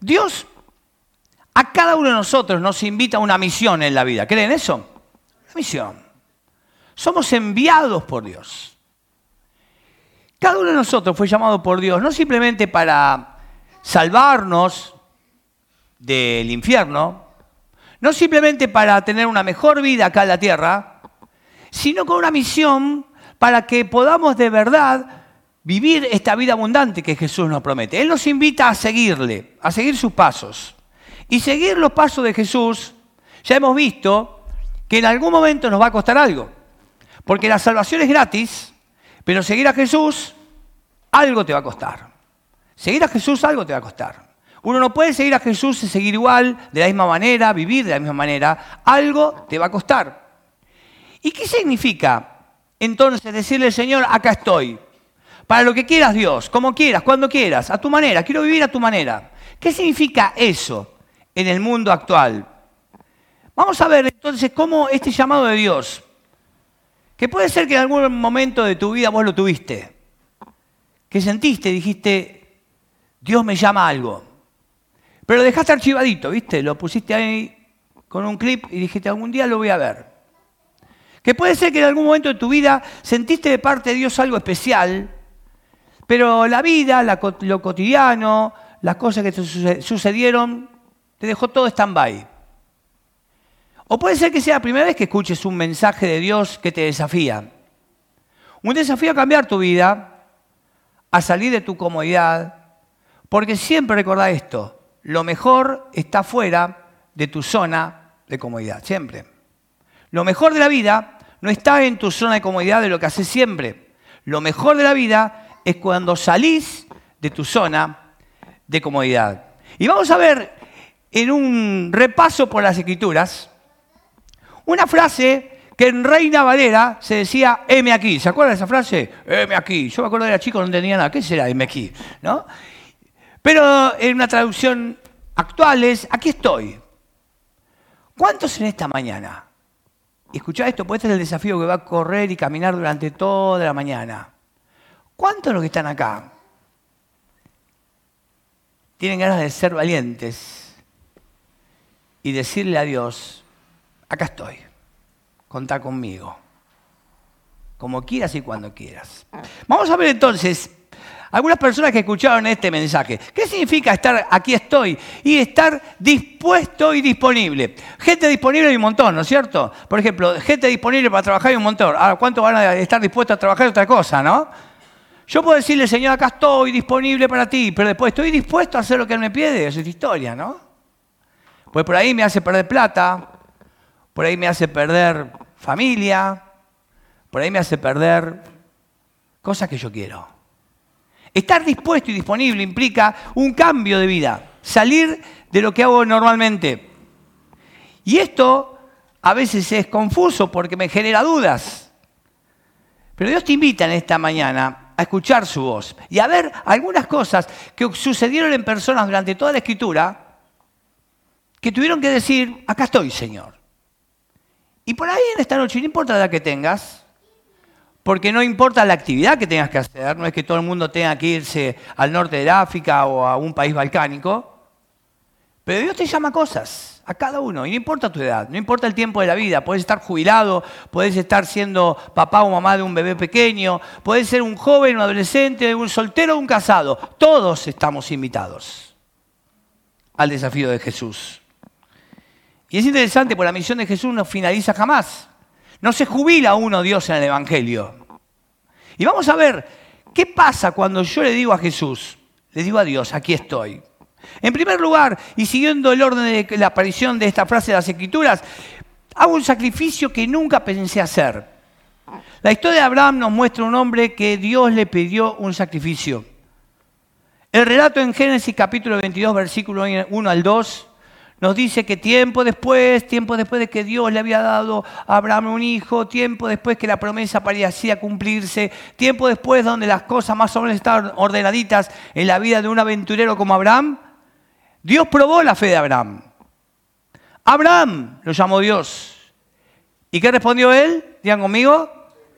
Dios a cada uno de nosotros nos invita a una misión en la vida. ¿Creen eso? Una misión. Somos enviados por Dios. Cada uno de nosotros fue llamado por Dios no simplemente para salvarnos del infierno, no simplemente para tener una mejor vida acá en la tierra, sino con una misión para que podamos de verdad vivir esta vida abundante que Jesús nos promete. Él nos invita a seguirle, a seguir sus pasos. Y seguir los pasos de Jesús, ya hemos visto que en algún momento nos va a costar algo. Porque la salvación es gratis, pero seguir a Jesús, algo te va a costar. Seguir a Jesús, algo te va a costar. Uno no puede seguir a Jesús y seguir igual, de la misma manera, vivir de la misma manera. Algo te va a costar. ¿Y qué significa entonces decirle, Señor, acá estoy? Para lo que quieras, Dios, como quieras, cuando quieras, a tu manera. Quiero vivir a tu manera. ¿Qué significa eso? en el mundo actual. Vamos a ver entonces cómo este llamado de Dios, que puede ser que en algún momento de tu vida vos lo tuviste, que sentiste, dijiste, Dios me llama algo, pero lo dejaste archivadito, ¿viste? Lo pusiste ahí con un clip y dijiste, algún día lo voy a ver. Que puede ser que en algún momento de tu vida sentiste de parte de Dios algo especial, pero la vida, lo cotidiano, las cosas que te sucedieron, te dejó todo stand-by. O puede ser que sea la primera vez que escuches un mensaje de Dios que te desafía. Un desafío a cambiar tu vida, a salir de tu comodidad, porque siempre recuerda esto, lo mejor está fuera de tu zona de comodidad, siempre. Lo mejor de la vida no está en tu zona de comodidad de lo que haces siempre. Lo mejor de la vida es cuando salís de tu zona de comodidad. Y vamos a ver en un repaso por las escrituras una frase que en Reina Valera se decía M aquí. ¿Se acuerdan de esa frase? M aquí. Yo me acuerdo de era chico, no entendía nada. ¿Qué será M aquí? ¿No? Pero en una traducción actual es aquí estoy. ¿Cuántos en esta mañana? Escuchá esto, pues este es el desafío que va a correr y caminar durante toda la mañana. ¿Cuántos los que están acá tienen ganas de ser valientes y decirle a Dios, acá estoy, contá conmigo, como quieras y cuando quieras. Vamos a ver entonces algunas personas que escucharon este mensaje. ¿Qué significa estar aquí estoy? Y estar dispuesto y disponible. Gente disponible hay un montón, ¿no es cierto? Por ejemplo, gente disponible para trabajar hay un montón. Ahora, ¿cuánto van a estar dispuestos a trabajar otra cosa, no? Yo puedo decirle, Señor, acá estoy disponible para ti, pero después estoy dispuesto a hacer lo que Él me pide. Esa es historia, ¿no? Pues por ahí me hace perder plata, por ahí me hace perder familia, por ahí me hace perder cosas que yo quiero. Estar dispuesto y disponible implica un cambio de vida, salir de lo que hago normalmente. Y esto a veces es confuso porque me genera dudas. Pero Dios te invita en esta mañana a escuchar su voz y a ver algunas cosas que sucedieron en personas durante toda la escritura que tuvieron que decir, acá estoy, Señor. Y por ahí en esta noche, no importa la que tengas, porque no importa la actividad que tengas que hacer, no es que todo el mundo tenga que irse al norte de África o a un país balcánico, pero Dios te llama cosas, a cada uno, y no importa tu edad, no importa el tiempo de la vida, puedes estar jubilado, puedes estar siendo papá o mamá de un bebé pequeño, puedes ser un joven, un adolescente, un soltero o un casado, todos estamos invitados al desafío de Jesús. Y es interesante, porque la misión de Jesús no finaliza jamás. No se jubila uno Dios en el Evangelio. Y vamos a ver, ¿qué pasa cuando yo le digo a Jesús, le digo a Dios, aquí estoy? En primer lugar, y siguiendo el orden de la aparición de esta frase de las Escrituras, hago un sacrificio que nunca pensé hacer. La historia de Abraham nos muestra un hombre que Dios le pidió un sacrificio. El relato en Génesis capítulo 22, versículo 1 al 2, nos dice que tiempo después, tiempo después de que Dios le había dado a Abraham un hijo, tiempo después que la promesa parecía cumplirse, tiempo después donde las cosas más o menos estaban ordenaditas en la vida de un aventurero como Abraham, Dios probó la fe de Abraham. Abraham lo llamó Dios. ¿Y qué respondió él? Digan conmigo,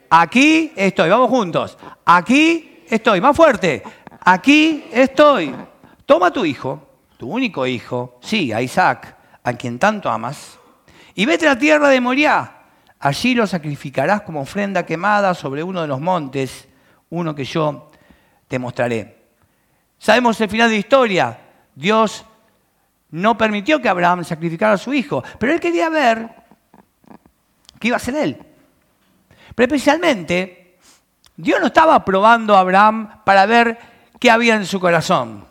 aquí estoy, vamos juntos, aquí estoy, más fuerte, aquí estoy. Toma tu hijo, tu único hijo, sí, a Isaac, a quien tanto amas, y vete a la tierra de Moriah. Allí lo sacrificarás como ofrenda quemada sobre uno de los montes, uno que yo te mostraré. Sabemos el final de la historia. Dios no permitió que Abraham sacrificara a su hijo, pero él quería ver qué iba a hacer él. Pero especialmente, Dios no estaba probando a Abraham para ver qué había en su corazón.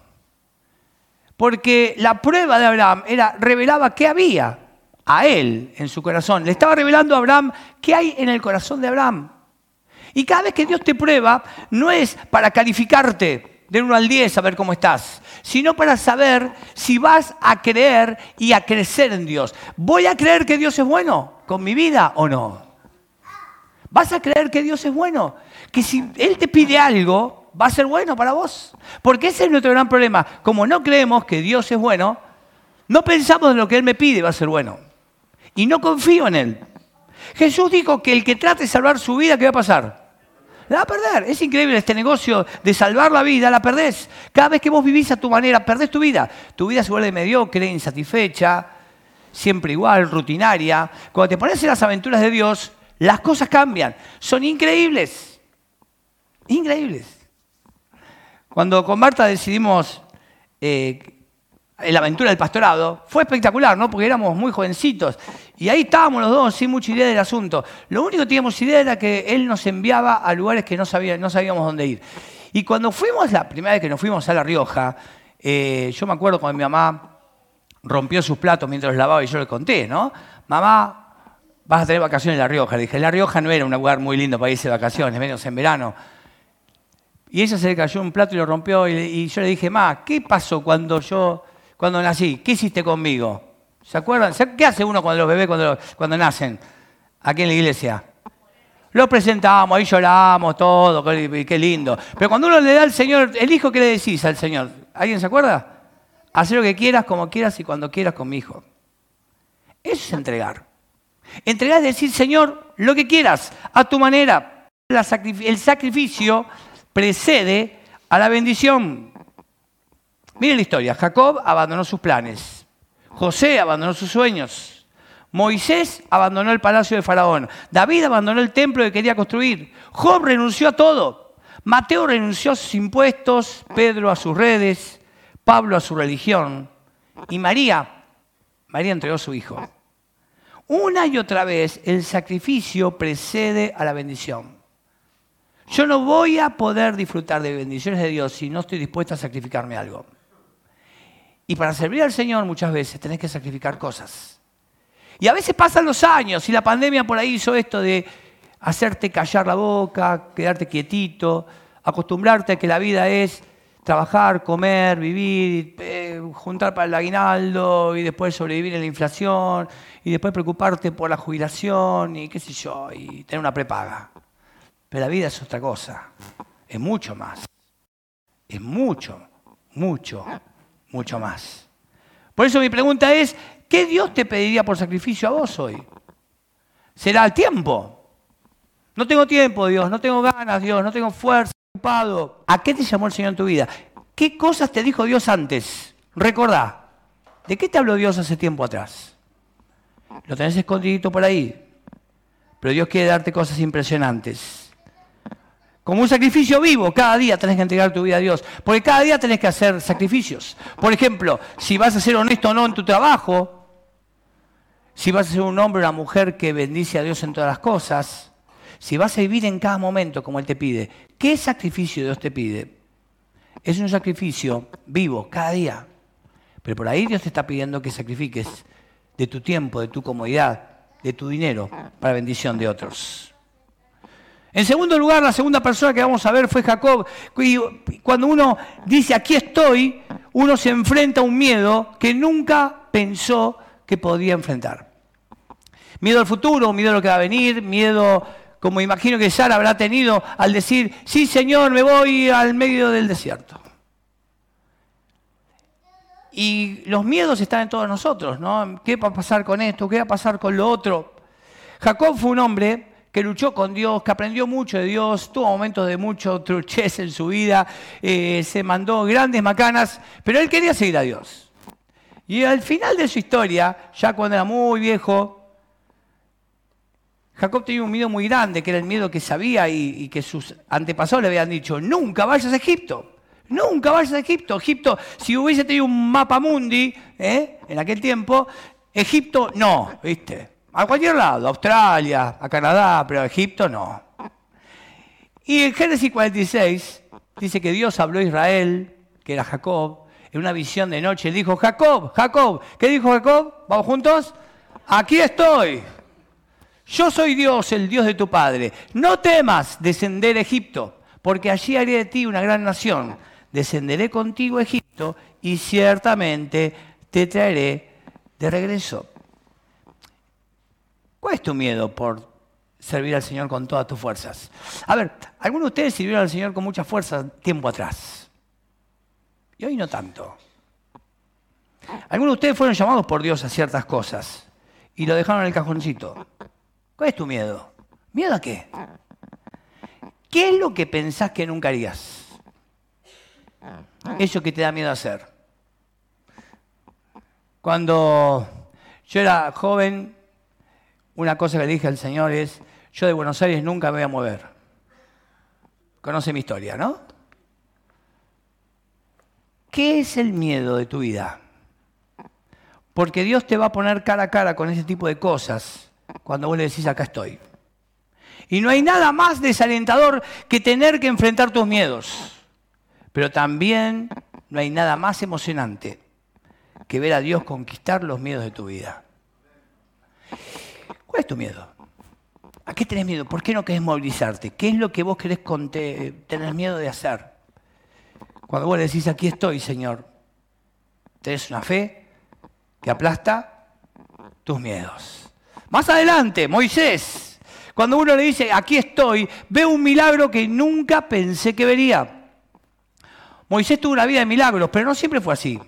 Porque la prueba de Abraham era, revelaba qué había a él en su corazón. Le estaba revelando a Abraham qué hay en el corazón de Abraham. Y cada vez que Dios te prueba, no es para calificarte de 1 al 10 a ver cómo estás, sino para saber si vas a creer y a crecer en Dios. ¿Voy a creer que Dios es bueno con mi vida o no? ¿Vas a creer que Dios es bueno? Que si Él te pide algo, va a ser bueno para vos. Porque ese es nuestro gran problema. Como no creemos que Dios es bueno, no pensamos en lo que Él me pide va a ser bueno. Y no confío en Él. Jesús dijo que el que trate de salvar su vida, ¿qué va a pasar? La va a perder. Es increíble este negocio de salvar la vida, la perdés. Cada vez que vos vivís a tu manera, perdés tu vida. Tu vida se vuelve mediocre, insatisfecha, siempre igual, rutinaria. Cuando te pones en las aventuras de Dios, las cosas cambian. Son increíbles. Increíbles. Cuando con Marta decidimos eh, la aventura del pastorado, fue espectacular, ¿no? Porque éramos muy jovencitos. Y ahí estábamos los dos sin mucha idea del asunto. Lo único que teníamos idea era que él nos enviaba a lugares que no, sabíamos dónde ir. Y cuando fuimos, la primera vez que nos fuimos a La Rioja, eh, yo me acuerdo cuando mi mamá rompió sus platos mientras los lavaba y yo le conté, ¿no? Mamá, vas a tener vacaciones en La Rioja. Le dije, La Rioja no era un lugar muy lindo para irse de vacaciones, menos en verano. Y ella se le cayó un plato y lo rompió y, yo le dije, ma, ¿qué pasó cuando yo, cuando nací? ¿Qué hiciste conmigo? ¿Se acuerdan? ¿Qué hace uno cuando los bebés cuando, cuando nacen? Aquí en la iglesia. Lo presentamos, ahí lloramos, todo, qué lindo. Pero cuando uno le da al Señor, el hijo, ¿qué le decís al Señor? ¿Alguien se acuerda? Hacer lo que quieras, como quieras y cuando quieras con mi hijo. Eso es entregar. Entregar es decir, Señor, lo que quieras, a tu manera. el sacrificio precede a la bendición. Miren la historia. Jacob abandonó sus planes. José abandonó sus sueños. Moisés abandonó el palacio de Faraón. David abandonó el templo que quería construir. Job renunció a todo. Mateo renunció a sus impuestos. Pedro a sus redes. Pablo a su religión. Y María, María entregó a su hijo. Una y otra vez el sacrificio precede a la bendición. Yo no voy a poder disfrutar de bendiciones de Dios si no estoy dispuesto a sacrificarme algo. Y para servir al Señor muchas veces tenés que sacrificar cosas. Y a veces pasan los años y la pandemia por ahí hizo esto de hacerte callar la boca, quedarte quietito, acostumbrarte a que la vida es trabajar, comer, vivir, eh, juntar para el aguinaldo y después sobrevivir en la inflación y después preocuparte por la jubilación y qué sé yo, y tener una prepaga. Pero la vida es otra cosa, es mucho más, es mucho, mucho, mucho más. Por eso mi pregunta es, ¿qué Dios te pediría por sacrificio a vos hoy? ¿Será el tiempo? No tengo tiempo, Dios, no tengo ganas, Dios, no tengo fuerza, ocupado. ¿A qué te llamó el Señor en tu vida? ¿Qué cosas te dijo Dios antes? Recordá, ¿de qué te habló Dios hace tiempo atrás? Lo tenés escondidito por ahí. Pero Dios quiere darte cosas impresionantes. Como un sacrificio vivo, cada día tenés que entregar tu vida a Dios. Porque cada día tenés que hacer sacrificios. Por ejemplo, si vas a ser honesto o no en tu trabajo, si vas a ser un hombre o una mujer que bendice a Dios en todas las cosas, si vas a vivir en cada momento como Él te pide, ¿qué sacrificio Dios te pide? Es un sacrificio vivo, cada día. Pero por ahí Dios te está pidiendo que sacrifiques de tu tiempo, de tu comodidad, de tu dinero, para bendición de otros. En segundo lugar, la segunda persona que vamos a ver fue Jacob. Y cuando uno dice aquí estoy, uno se enfrenta a un miedo que nunca pensó que podía enfrentar. Miedo al futuro, miedo a lo que va a venir, miedo, como imagino que Sara habrá tenido al decir, sí Señor, me voy al medio del desierto. Y los miedos están en todos nosotros, ¿no? ¿Qué va a pasar con esto? ¿Qué va a pasar con lo otro? Jacob fue un hombre que luchó con Dios, que aprendió mucho de Dios, tuvo momentos de mucho truchez en su vida, eh, se mandó grandes macanas, pero él quería seguir a Dios. Y al final de su historia, ya cuando era muy viejo, Jacob tenía un miedo muy grande, que era el miedo que sabía y, que sus antepasados le habían dicho, nunca vayas a Egipto, nunca vayas a Egipto. Egipto, si hubiese tenido un mapa mundi ¿eh? en aquel tiempo, Egipto no, ¿viste? A cualquier lado, a Australia, a Canadá, pero a Egipto no. Y en Génesis 46 dice que Dios habló a Israel, que era Jacob, en una visión de noche. dijo, Jacob, Jacob, ¿qué dijo Jacob? ¿Vamos juntos? Aquí estoy. Yo soy Dios, el Dios de tu Padre. No temas descender a Egipto, porque allí haré de ti una gran nación. Descenderé contigo a Egipto y ciertamente te traeré de regreso. ¿Cuál es tu miedo por servir al Señor con todas tus fuerzas? A ver, algunos de ustedes sirvieron al Señor con mucha fuerza tiempo atrás. Y hoy no tanto. Algunos de ustedes fueron llamados por Dios a ciertas cosas y lo dejaron en el cajoncito. ¿Cuál es tu miedo? ¿Miedo a qué? ¿Qué es lo que pensás que nunca harías? Eso que te da miedo hacer. Cuando yo era joven, una cosa que le dije al Señor es, yo de Buenos Aires nunca me voy a mover. Conoce mi historia, ¿no? ¿Qué es el miedo de tu vida? Porque Dios te va a poner cara a cara con ese tipo de cosas cuando vos le decís acá estoy. Y no hay nada más desalentador que tener que enfrentar tus miedos. Pero también no hay nada más emocionante que ver a Dios conquistar los miedos de tu vida. ¿Cuál es tu miedo? ¿A qué tenés miedo? ¿Por qué no querés movilizarte? ¿Qué es lo que vos querés tener miedo de hacer? Cuando vos le decís, aquí estoy, Señor, tenés una fe que aplasta tus miedos. Más adelante, Moisés, cuando uno le dice, aquí estoy, ve un milagro que nunca pensé que vería. Moisés tuvo una vida de milagros, pero no siempre fue así.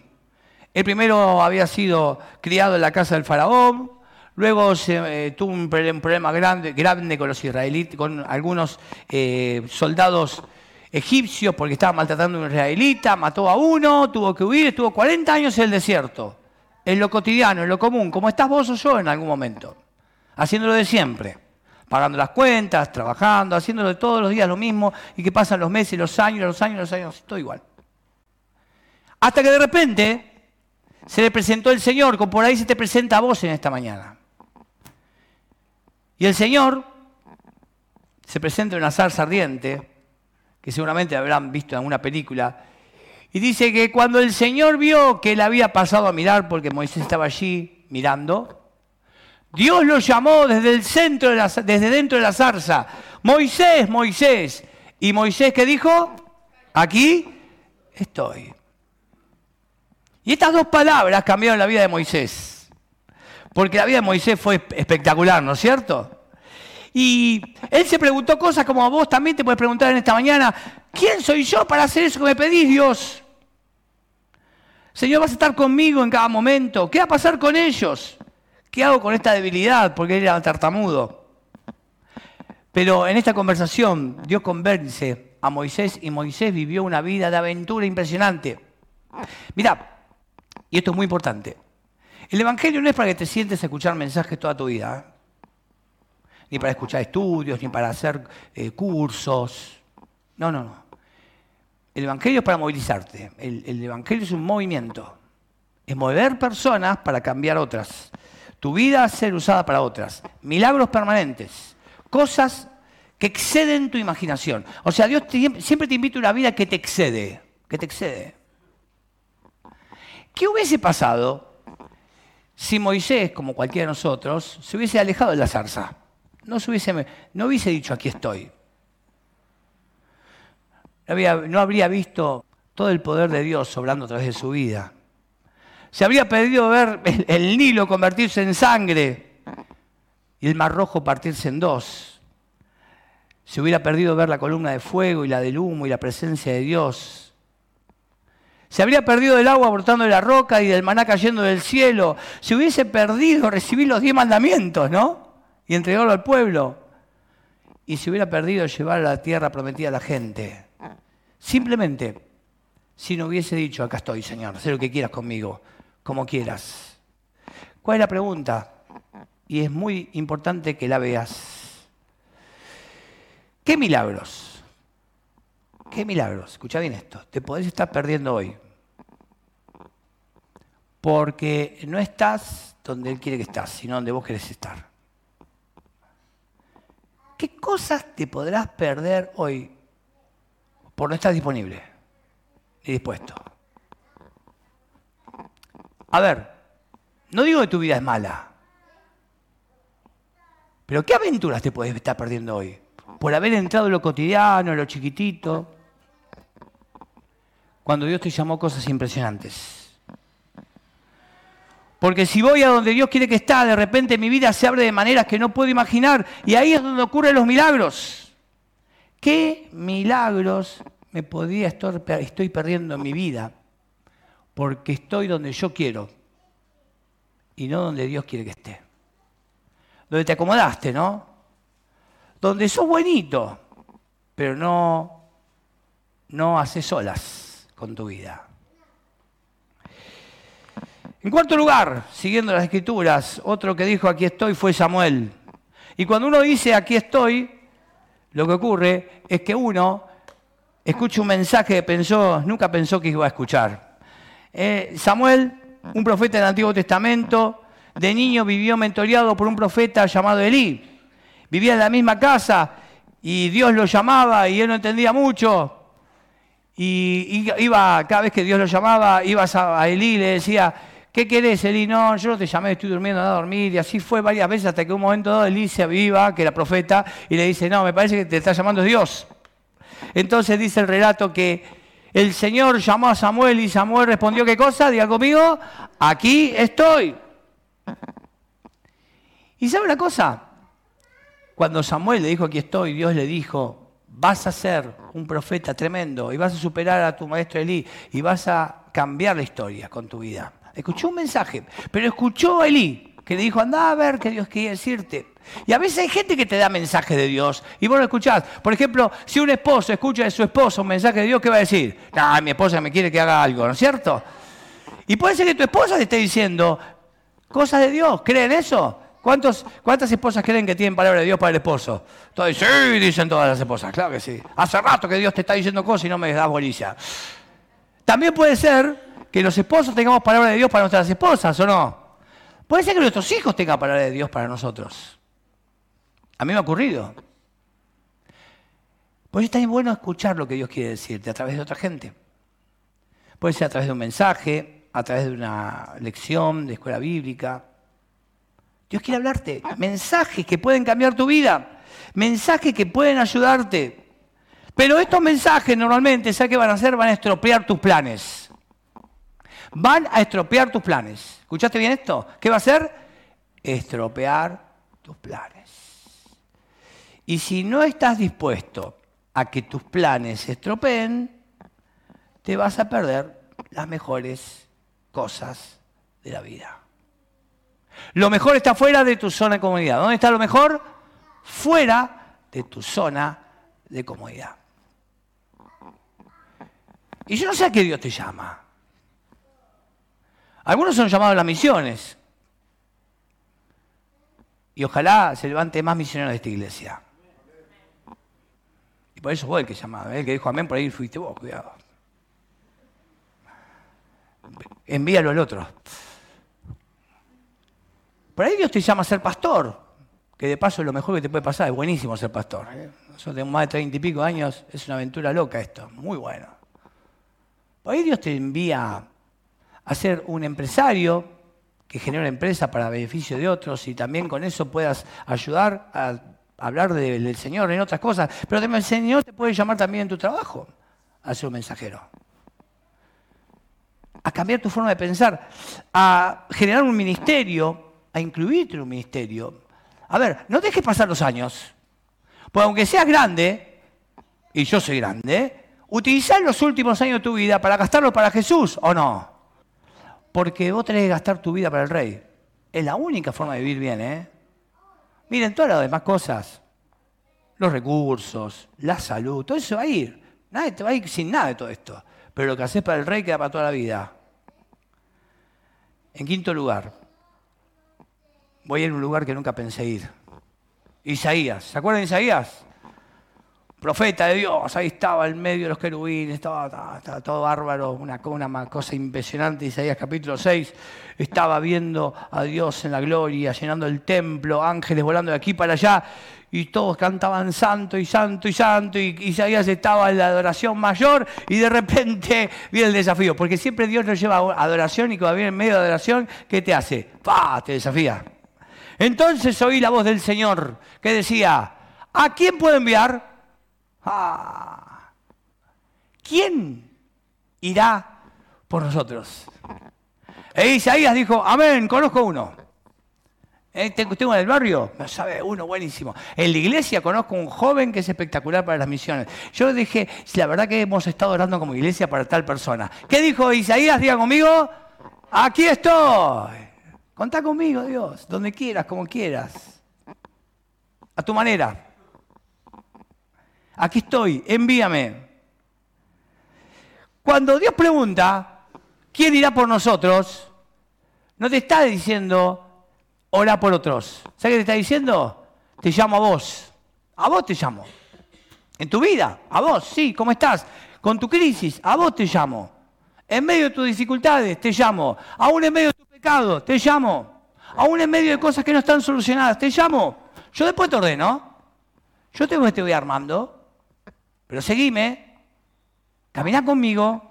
El primero había sido criado en la casa del faraón, luego se, eh, tuvo un problema grande, con los israelitas, con algunos eh, soldados egipcios porque estaban maltratando a un israelita, mató a uno, tuvo que huir, estuvo 40 años en el desierto, en lo cotidiano, en lo común, como estás vos o yo en algún momento haciéndolo de siempre, pagando las cuentas, trabajando, haciéndolo de todos los días lo mismo y que pasan los meses, los años, los años, los años, todo igual. Hasta que de repente se le presentó el Señor, como por ahí se te presenta a vos en esta mañana. Y el Señor se presenta en una zarza ardiente, que seguramente habrán visto en alguna película, y dice que cuando el Señor vio que él había pasado a mirar, porque Moisés estaba allí mirando, Dios lo llamó desde el centro, de la, desde dentro de la zarza. Moisés, Moisés. ¿Y Moisés qué dijo? Aquí estoy. Y estas dos palabras cambiaron la vida de Moisés. Porque la vida de Moisés fue espectacular, ¿no es cierto? Y él se preguntó cosas como vos también te puedes preguntar en esta mañana, ¿quién soy yo para hacer eso que me pedís, Dios? Señor, vas a estar conmigo en cada momento. ¿Qué va a pasar con ellos? ¿Qué hago con esta debilidad? Porque él era tartamudo. Pero en esta conversación Dios convence a Moisés y Moisés vivió una vida de aventura impresionante. Mira, y esto es muy importante. El Evangelio no es para que te sientes a escuchar mensajes toda tu vida, ¿eh? ni para escuchar estudios, ni para hacer eh, cursos. No, no, no. El Evangelio es para movilizarte. el Evangelio es un movimiento. Es mover personas para cambiar otras tu vida a ser usada para otras. Milagros permanentes, cosas que exceden tu imaginación. O sea, Dios siempre te invita a una vida que te excede, que te excede. ¿Qué hubiese pasado si Moisés, como cualquiera de nosotros, se hubiese alejado de la zarza? No, se hubiese, dicho aquí estoy. no habría visto todo el poder de Dios sobrando a través de su vida se habría pedido ver el, Nilo convertirse en sangre y el Mar Rojo partirse en dos. Se hubiera perdido ver la columna de fuego y la del humo y la presencia de Dios. Se habría perdido el agua brotando de la roca y del maná cayendo del cielo. Se hubiese perdido recibir los diez mandamientos, ¿no? Y entregarlo al pueblo. Y se hubiera perdido llevar a la tierra prometida a la gente. Simplemente, si no hubiese dicho, acá estoy, Señor, sé lo que quieras conmigo como quieras. ¿Cuál es la pregunta? Y es muy importante que la veas. ¿Qué milagros? ¿Qué milagros? Escucha bien esto. Te podés estar perdiendo hoy. Porque no estás donde Él quiere que estás, sino donde vos querés estar. ¿Qué cosas te podrás perder hoy por no estar disponible ni dispuesto? A ver, no digo que tu vida es mala, pero ¿qué aventuras te puedes estar perdiendo hoy? Por haber entrado en lo cotidiano, en lo chiquitito, cuando Dios te llamó cosas impresionantes. Porque si voy a donde Dios quiere que esté, de repente mi vida se abre de maneras que no puedo imaginar. Y ahí es donde ocurren los milagros. ¿Qué milagros me podía estar, estoy perdiendo en mi vida? Porque estoy donde yo quiero y no donde Dios quiere que esté. Donde te acomodaste, ¿no? Donde sos buenito, pero no, no haces olas con tu vida. En cuarto lugar, siguiendo las escrituras, otro que dijo aquí estoy fue Samuel. Y cuando uno dice aquí estoy, lo que ocurre es que uno escucha un mensaje que pensó, nunca pensó que iba a escuchar. Eh, Samuel, un profeta del Antiguo Testamento, de niño vivió mentoreado por un profeta llamado Elí. Vivía en la misma casa y Dios lo llamaba y él no entendía mucho. Y, iba, cada vez que Dios lo llamaba, ibas a Elí y le decía, ¿Qué querés, Eli? No, yo no te llamé, estoy durmiendo, anda a dormir. Y así fue varias veces hasta que un momento dado Eli se aviva, que era profeta, y le dice, no, me parece que te está llamando Dios. Entonces dice el relato que el Señor llamó a Samuel y Samuel respondió, ¿qué cosa? Diga conmigo, aquí estoy. ¿Y sabe una cosa? Cuando Samuel le dijo, aquí estoy, Dios le dijo, vas a ser un profeta tremendo y vas a superar a tu maestro Elí y vas a cambiar la historia con tu vida. Escuchó un mensaje, pero escuchó a Elí, que le dijo, anda a ver qué Dios quería decirte. Y a veces hay gente que te da mensajes de Dios y vos lo escuchás. Por ejemplo, si un esposo escucha de su esposa un mensaje de Dios, ¿qué va a decir? No, mi esposa me quiere que haga algo, ¿no es cierto? Y puede ser que tu esposa te esté diciendo cosas de Dios. ¿Creen eso? ¿Cuántos, ¿Cuántas esposas creen que tienen palabra de Dios para el esposo? Todos sí, dicen todas las esposas, claro que sí. Hace rato que Dios te está diciendo cosas y no me das bolilla. También puede ser que los esposos tengamos palabra de Dios para nuestras esposas, ¿o no? Puede ser que nuestros hijos tengan palabra de Dios para nosotros. A mí me ha ocurrido. Por eso es también bueno escuchar lo que Dios quiere decirte a través de otra gente. Puede ser a través de un mensaje, a través de una lección de escuela bíblica. Dios quiere hablarte. Mensajes que pueden cambiar tu vida. Mensajes que pueden ayudarte. Pero estos mensajes normalmente, ¿sabes qué van a hacer? Van a estropear tus planes van a estropear tus planes. ¿Escuchaste bien esto? ¿Qué va a hacer? Estropear tus planes. Y si no estás dispuesto a que tus planes se estropeen, te vas a perder las mejores cosas de la vida. Lo mejor está fuera de tu zona de comodidad. ¿Dónde está lo mejor? Fuera de tu zona de comodidad. Y yo no sé a qué Dios te llama. Algunos son llamados a las misiones. Y ojalá se levante más misioneros de esta iglesia. Y por eso fue el que llamaba, el que dijo amén, por ahí fuiste vos, cuidado. Envíalo al otro. Por ahí Dios te llama a ser pastor, que de paso es lo mejor que te puede pasar, es buenísimo ser pastor. Tengo más de treinta y pico años, es una aventura loca esto, muy bueno. Por ahí Dios te envía a ser un empresario que genera una empresa para beneficio de otros y también con eso puedas ayudar a hablar del Señor en otras cosas. Pero el Señor te puede llamar también en tu trabajo a ser un mensajero. A cambiar tu forma de pensar, a generar un ministerio, a incluirte en un ministerio. A ver, no dejes pasar los años. Pues aunque seas grande, y yo soy grande, utilizar los últimos años de tu vida para gastarlos para Jesús, ¿o no? Porque vos tenés que gastar tu vida para el rey. Es la única forma de vivir bien, ¿eh? Miren, todas las demás cosas, los recursos, la salud, todo eso va a ir. Nadie te va a ir sin nada de todo esto. Pero lo que haces para el rey queda para toda la vida. En quinto lugar, voy a ir a un lugar que nunca pensé ir. Isaías. ¿Se acuerdan de Isaías? Profeta de Dios, ahí estaba en medio de los querubines, estaba, todo bárbaro, una, cosa impresionante. Isaías capítulo 6, estaba viendo a Dios en la gloria, llenando el templo, ángeles volando de aquí para allá, y todos cantaban santo y santo y santo, y Isaías estaba en la adoración mayor, y de repente viene el desafío, porque siempre Dios nos lleva a adoración, y cuando viene en medio de adoración, ¿qué te hace? ¡Pah! Te desafía. Entonces oí la voz del Señor que decía, ¿a quién puedo enviar? Ah, ¿Quién irá por nosotros? E Isaías dijo, amén, conozco uno. Eh, tengo en el barrio, me sabe uno buenísimo. En la iglesia conozco un joven que es espectacular para las misiones. Yo dije, la verdad que hemos estado orando como iglesia para tal persona. ¿Qué dijo Isaías? Diga conmigo, aquí estoy. Contá conmigo, Dios, donde quieras, como quieras. A tu manera. Aquí estoy, envíame. Cuando Dios pregunta, ¿quién irá por nosotros? No te está diciendo, ora por otros. ¿Sabes qué te está diciendo? Te llamo a vos. A vos te llamo. En tu vida, a vos, sí, ¿cómo estás? Con tu crisis, a vos te llamo. En medio de tus dificultades, te llamo. Aún en medio de tu te llamo. Aún en medio de cosas que no están solucionadas, te llamo. Yo después te ordeno. Yo te voy armando. Pero seguime. Camina conmigo.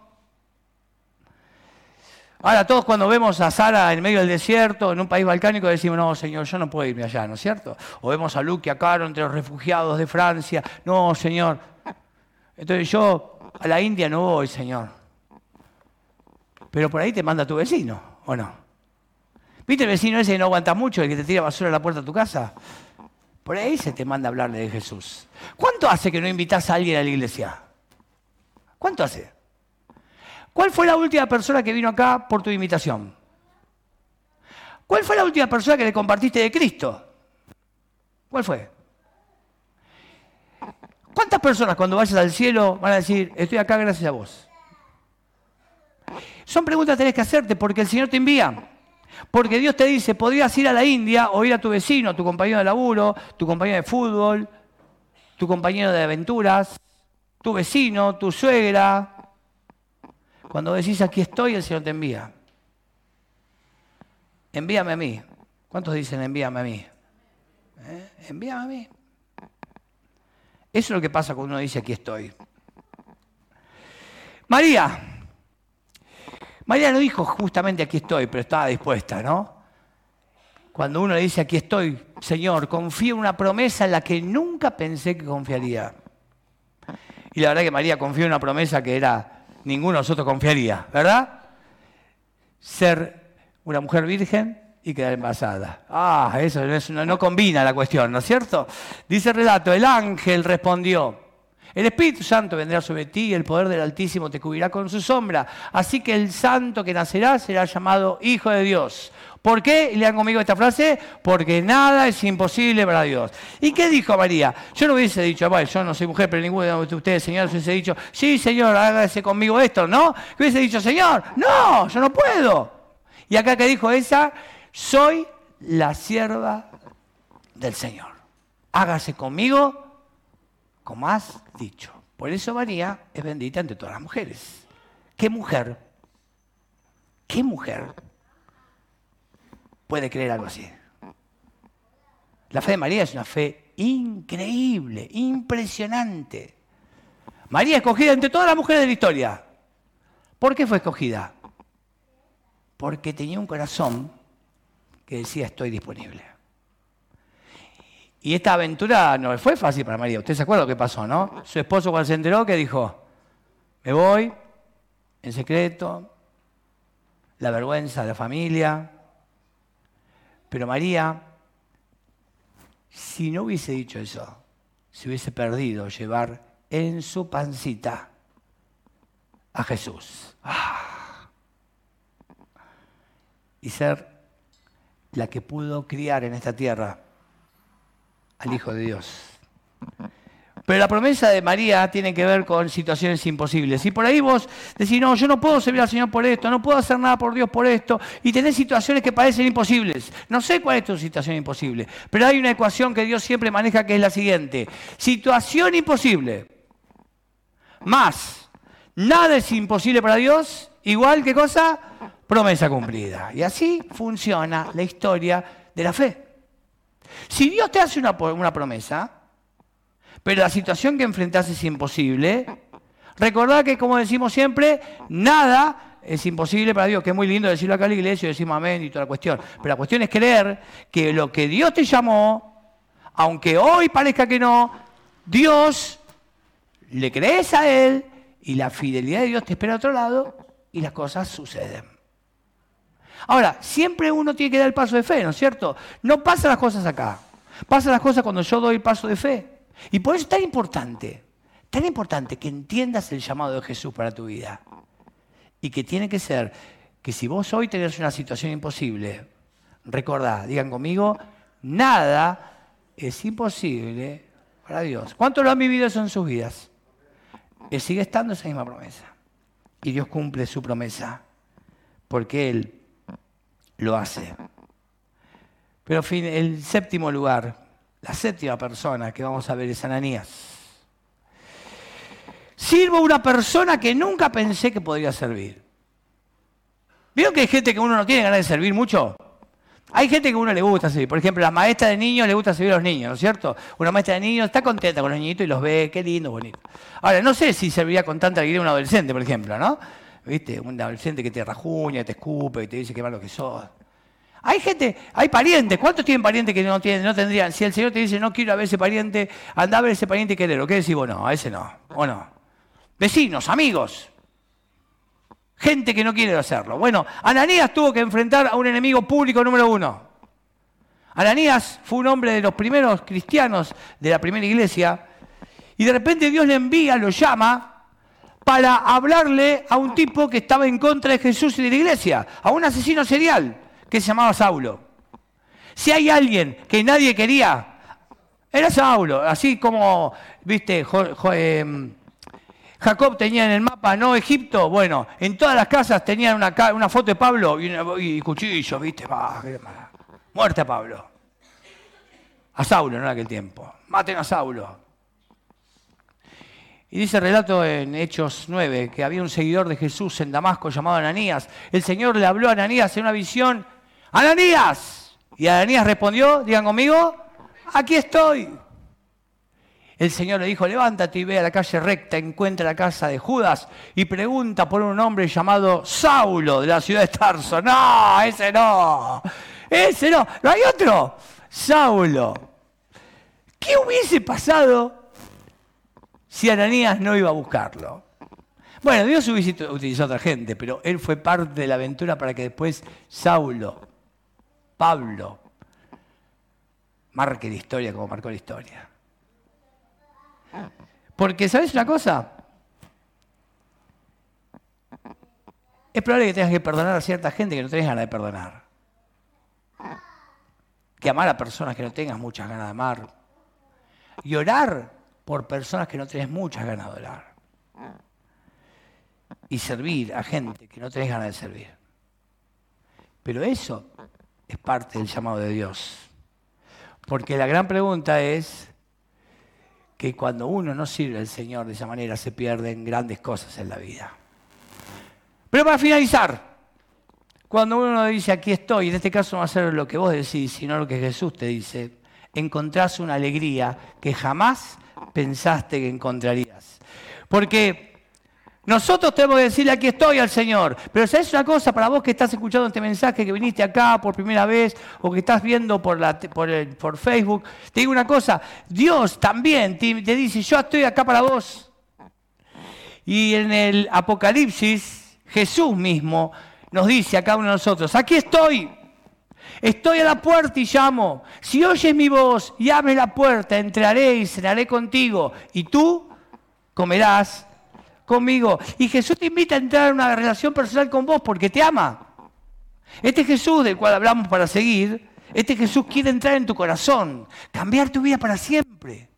Ahora todos cuando vemos a Sara en medio del desierto, en un país balcánico, decimos, no, Señor, yo no puedo irme allá, ¿no es cierto? O vemos a Luke y a Caro entre los refugiados de Francia, no, Señor. Entonces yo a la India no voy, Señor. Pero por ahí te manda tu vecino, ¿o no? ¿Viste el vecino ese que no aguanta mucho, el que te tira basura a la puerta de tu casa? Por ahí se te manda a hablarle de Jesús. ¿Cuánto hace que no invitas a alguien a la iglesia? ¿Cuánto hace? ¿Cuál fue la última persona que vino acá por tu invitación? ¿Cuál fue la última persona que le compartiste de Cristo? ¿Cuál fue? ¿Cuántas personas cuando vayas al cielo van a decir, estoy acá gracias a vos? Son preguntas que tenés que hacerte porque el Señor te envía. Porque Dios te dice, podrías ir a la India o ir a tu vecino, tu compañero de laburo, tu compañero de fútbol, tu compañero de aventuras, tu vecino, tu suegra. Cuando decís aquí estoy, el Señor te envía. Envíame a mí. ¿Cuántos dicen envíame a mí? ¿Eh? Envíame a mí. Eso es lo que pasa cuando uno dice aquí estoy. María, María no dijo justamente aquí estoy, pero estaba dispuesta, ¿no? Cuando uno le dice aquí estoy, Señor, confío en una promesa en la que nunca pensé que confiaría. Y la verdad que María confió en una promesa que era ninguno de nosotros confiaría, ¿verdad? Ser una mujer virgen y quedar embarazada. Ah, eso no, no combina la cuestión, ¿no es cierto? Dice el relato, el ángel respondió, el Espíritu Santo vendrá sobre ti y el poder del Altísimo te cubrirá con su sombra. Así que el santo que nacerá será llamado Hijo de Dios. ¿Por qué? Lean conmigo esta frase. Porque nada es imposible para Dios. ¿Y qué dijo María? Yo no hubiese dicho, bueno, yo no soy mujer, pero ninguno de ustedes, Señor, hubiese dicho, sí, Señor, hágase conmigo esto, ¿no? Que hubiese dicho, Señor, no, yo no puedo. Y acá que dijo esa, soy la sierva del Señor. Hágase conmigo como has dicho. Por eso María es bendita entre todas las mujeres. ¿Qué mujer? ¿Qué mujer puede creer algo así? La fe de María es una fe increíble, impresionante. María escogida entre todas las mujeres de la historia. ¿Por qué fue escogida? Porque tenía un corazón que decía estoy disponible. Y esta aventura no fue fácil para María. Usted se acuerda lo que pasó, ¿no? Su esposo cuando se enteró, ¿qué dijo? Me voy en secreto, la vergüenza de la familia. Pero María, si no hubiese dicho eso, se hubiese perdido llevar en su pancita a Jesús. Ah. Y ser la que pudo criar en esta tierra al Hijo de Dios. Pero la promesa de María tiene que ver con situaciones imposibles. Y por ahí vos decís, no, yo no puedo servir al Señor por esto, no puedo hacer nada por Dios por esto, y tenés situaciones que parecen imposibles. No sé cuál es tu situación imposible, pero hay una ecuación que Dios siempre maneja que es la siguiente. Situación imposible más nada es imposible para Dios, igual que cosa, promesa cumplida. Y así funciona la historia de la fe. Si Dios te hace una, promesa, pero la situación que enfrentás es imposible, recordad que, como decimos siempre, nada es imposible para Dios, que es muy lindo decirlo acá a la iglesia y decimos amén y toda la cuestión. Pero la cuestión es creer que lo que Dios te llamó, aunque hoy parezca que no, Dios le crees a Él y la fidelidad de Dios te espera a otro lado y las cosas suceden. Ahora, siempre uno tiene que dar el paso de fe, ¿no es cierto? No pasan las cosas acá. Pasan las cosas cuando yo doy el paso de fe. Y por eso es tan importante, tan importante que entiendas el llamado de Jesús para tu vida. Y que tiene que ser que si vos hoy tenés una situación imposible, recordá, digan conmigo, nada es imposible para Dios. ¿Cuántos lo han vivido eso en sus vidas? Él sigue estando esa misma promesa. Y Dios cumple su promesa, porque Él lo hace. Pero el séptimo lugar, la séptima persona que vamos a ver es Ananías. Sirvo a una persona que nunca pensé que podría servir. ¿Vieron que hay gente que uno no tiene ganas de servir mucho? Hay gente que a uno le gusta servir. Por ejemplo, la maestra de niños le gusta servir a los niños, ¿no es cierto? Una maestra de niños está contenta con los niñitos y los ve, qué lindo, bonito. Ahora, no sé si serviría con tanta alegría un adolescente, por ejemplo, ¿no? ¿Viste? Un adolescente que te rajuña, te escupe, y te dice qué malo que sos. Hay gente, hay parientes. ¿Cuántos tienen parientes que no tienen, no tendrían? Si el Señor te dice, no quiero a ver ese pariente, anda a ver ese pariente y quererlo. ¿Qué decís vos? No, a ese no. ¿O no? Vecinos, amigos. Gente que no quiere hacerlo. Bueno, Ananías tuvo que enfrentar a un enemigo público número uno. Ananías fue un hombre de los primeros cristianos de la primera iglesia y de repente Dios le envía, lo llama para hablarle a un tipo que estaba en contra de Jesús y de la iglesia, a un asesino serial que se llamaba Saulo. Si hay alguien que nadie quería, era Saulo, así como, viste, em, Jacob tenía en el mapa no Egipto, bueno, en todas las casas tenían una, foto de Pablo y, cuchillos, viste, muerte a Pablo. A Saulo, en aquel tiempo. Maten a Saulo. Y dice el relato en Hechos 9 que había un seguidor de Jesús en Damasco llamado Ananías. El Señor le habló a Ananías en una visión Ananías. Y Ananías respondió, digan conmigo, aquí estoy. El Señor le dijo, levántate y ve a la calle recta, encuentra la casa de Judas y pregunta por un hombre llamado Saulo de la ciudad de Tarso. No, ese no. Ese no. ¿No hay otro? Saulo. ¿Qué hubiese pasado si Ananías no iba a buscarlo? Bueno, Dios hubiese utilizado a otra gente, pero él fue parte de la aventura para que después Saulo Pablo marque la historia como marcó la historia. Porque, ¿sabes una cosa? Es probable que tengas que perdonar a cierta gente que no tenés ganas de perdonar. Que amar a personas que no tengas muchas ganas de amar. Y orar por personas que no tenés muchas ganas de orar. Y servir a gente que no tenés ganas de servir. Pero eso es parte del llamado de Dios. Porque la gran pregunta es que cuando uno no sirve al Señor de esa manera se pierden grandes cosas en la vida. Pero para finalizar, cuando uno dice aquí estoy, en este caso no va a ser lo que vos decís, sino lo que Jesús te dice, encontrás una alegría que jamás pensaste que encontrarías. Porque nosotros tenemos que decirle aquí estoy al Señor. Pero ¿sabes una cosa para vos que estás escuchando este mensaje, que viniste acá por primera vez o que estás viendo por, Facebook? Te digo una cosa, Dios también te, dice, yo estoy acá para vos. Y en el Apocalipsis, Jesús mismo nos dice a cada uno de nosotros, aquí estoy. Estoy a la puerta y llamo. Si oyes mi voz y abres la puerta, entraré y cenaré contigo. Y tú comerás conmigo. Y Jesús te invita a entrar en una relación personal con vos porque te ama. Este Jesús del cual hablamos para seguir, este Jesús quiere entrar en tu corazón, cambiar tu vida para siempre.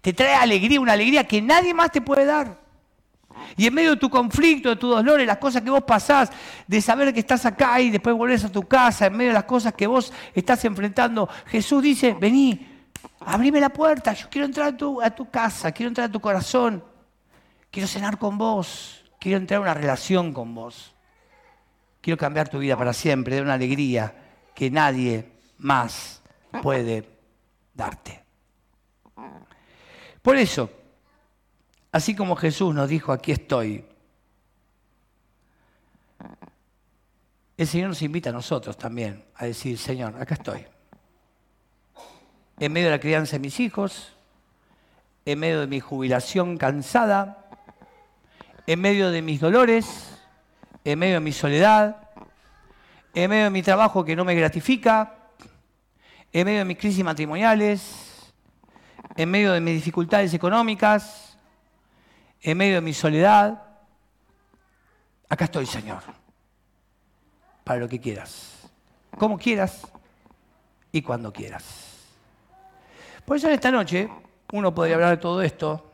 te trae alegría, una alegría que nadie más te puede dar. Y en medio de tu conflicto, de tu dolor, las cosas que vos pasás, de saber que estás acá y después volvés a tu casa, en medio de las cosas que vos estás enfrentando, Jesús dice, vení, abrime la puerta, yo quiero entrar a tu, a tu casa, quiero entrar a tu corazón, quiero cenar con vos, quiero entrar a una relación con vos. Quiero cambiar tu vida para siempre, de una alegría que nadie más puede darte. Por eso, así como Jesús nos dijo, aquí estoy, el Señor nos invita a nosotros también a decir, Señor, acá estoy. En medio de la crianza de mis hijos, en medio de mi jubilación cansada, en medio de mis dolores, en medio de mi soledad, en medio de mi trabajo que no me gratifica, en medio de mis crisis matrimoniales, en medio de mis dificultades económicas, en medio de mi soledad. Acá estoy, Señor, para lo que quieras, como quieras y cuando quieras. Por eso en esta noche uno podría hablar de todo esto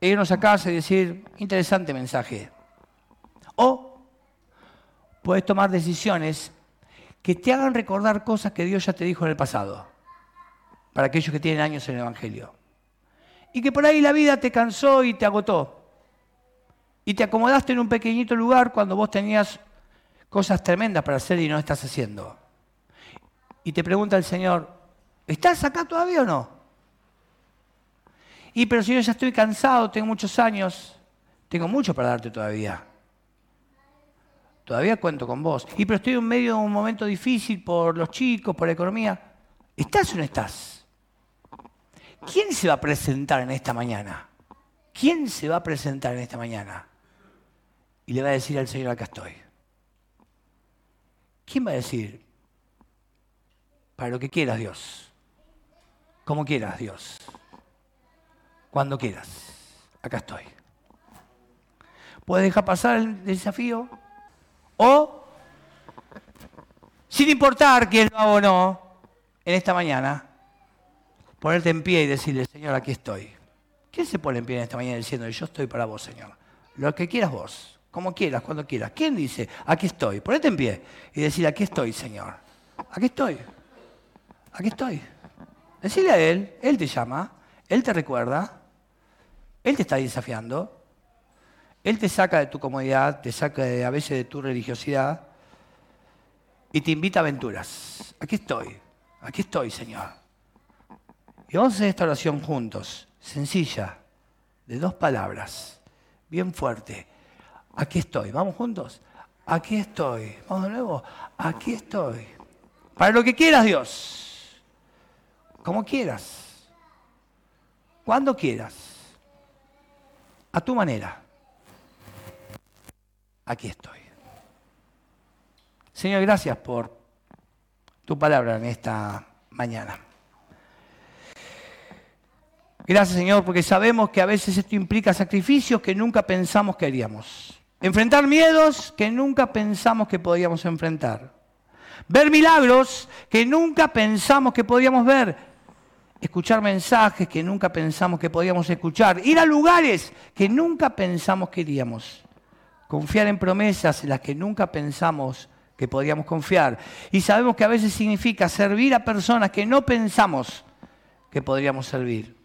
e irnos a casa y decir, interesante mensaje. O puedes tomar decisiones que te hagan recordar cosas que Dios ya te dijo en el pasado, para aquellos que tienen años en el Evangelio. Y que por ahí la vida te cansó y te agotó. Y te acomodaste en un pequeñito lugar cuando vos tenías cosas tremendas para hacer y no estás haciendo. Y te pregunta el Señor, ¿estás acá todavía o no? Y pero si yo ya estoy cansado, tengo muchos años, tengo mucho para darte todavía. Todavía cuento con vos. Y pero estoy en medio de un momento difícil por los chicos, por la economía. ¿Estás o no estás? ¿Quién se va a presentar en esta mañana? ¿Quién se va a presentar en esta mañana? Y le va a decir al Señor, acá estoy. ¿Quién va a decir? Para lo que quieras, Dios. Como quieras, Dios. Cuando quieras. Acá estoy. ¿Puedes dejar pasar el desafío? O, sin importar quién lo haga o no, en esta mañana, ponerte en pie y decirle, Señor, aquí estoy. ¿Quién se pone en pie en esta mañana diciendo, yo estoy para vos, Señor? Lo que quieras vos, como quieras, cuando quieras. ¿Quién dice, aquí estoy? Ponete en pie y decir, aquí estoy, Señor. Aquí estoy. Aquí estoy. Decirle a Él, Él te llama, Él te recuerda, Él te está desafiando. Él te saca de tu comodidad, te saca a veces de tu religiosidad y te invita a aventuras. Aquí estoy, aquí estoy, Señor. Y vamos a hacer esta oración juntos, sencilla, de dos palabras, bien fuerte. Aquí estoy, vamos juntos. Aquí estoy, vamos de nuevo. Aquí estoy. Para lo que quieras, Dios. Como quieras. Cuando quieras. A tu manera aquí estoy. Señor, gracias por tu palabra en esta mañana. Gracias, Señor, porque sabemos que a veces esto implica sacrificios que nunca pensamos que haríamos. Enfrentar miedos que nunca pensamos que podíamos enfrentar. Ver milagros que nunca pensamos que podíamos ver. Escuchar mensajes que nunca pensamos que podíamos escuchar. Ir a lugares que nunca pensamos que iríamos confiar en promesas en las que nunca pensamos que podíamos confiar. Y sabemos que a veces significa servir a personas que no pensamos que podríamos servir.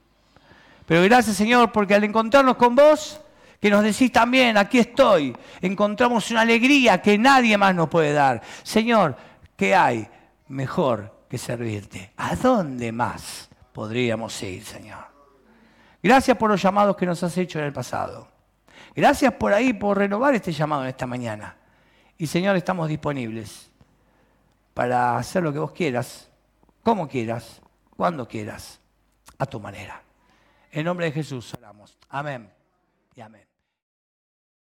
Pero gracias Señor, porque al encontrarnos con vos, que nos decís también, aquí estoy, encontramos una alegría que nadie más nos puede dar. Señor, ¿qué hay mejor que servirte? ¿A dónde más podríamos ir, Señor? Gracias por los llamados que nos has hecho en el pasado. Gracias por ahí, por renovar este llamado en esta mañana. Y Señor, estamos disponibles para hacer lo que vos quieras, como quieras, cuando quieras, a tu manera. En nombre de Jesús oramos. Amén y amén.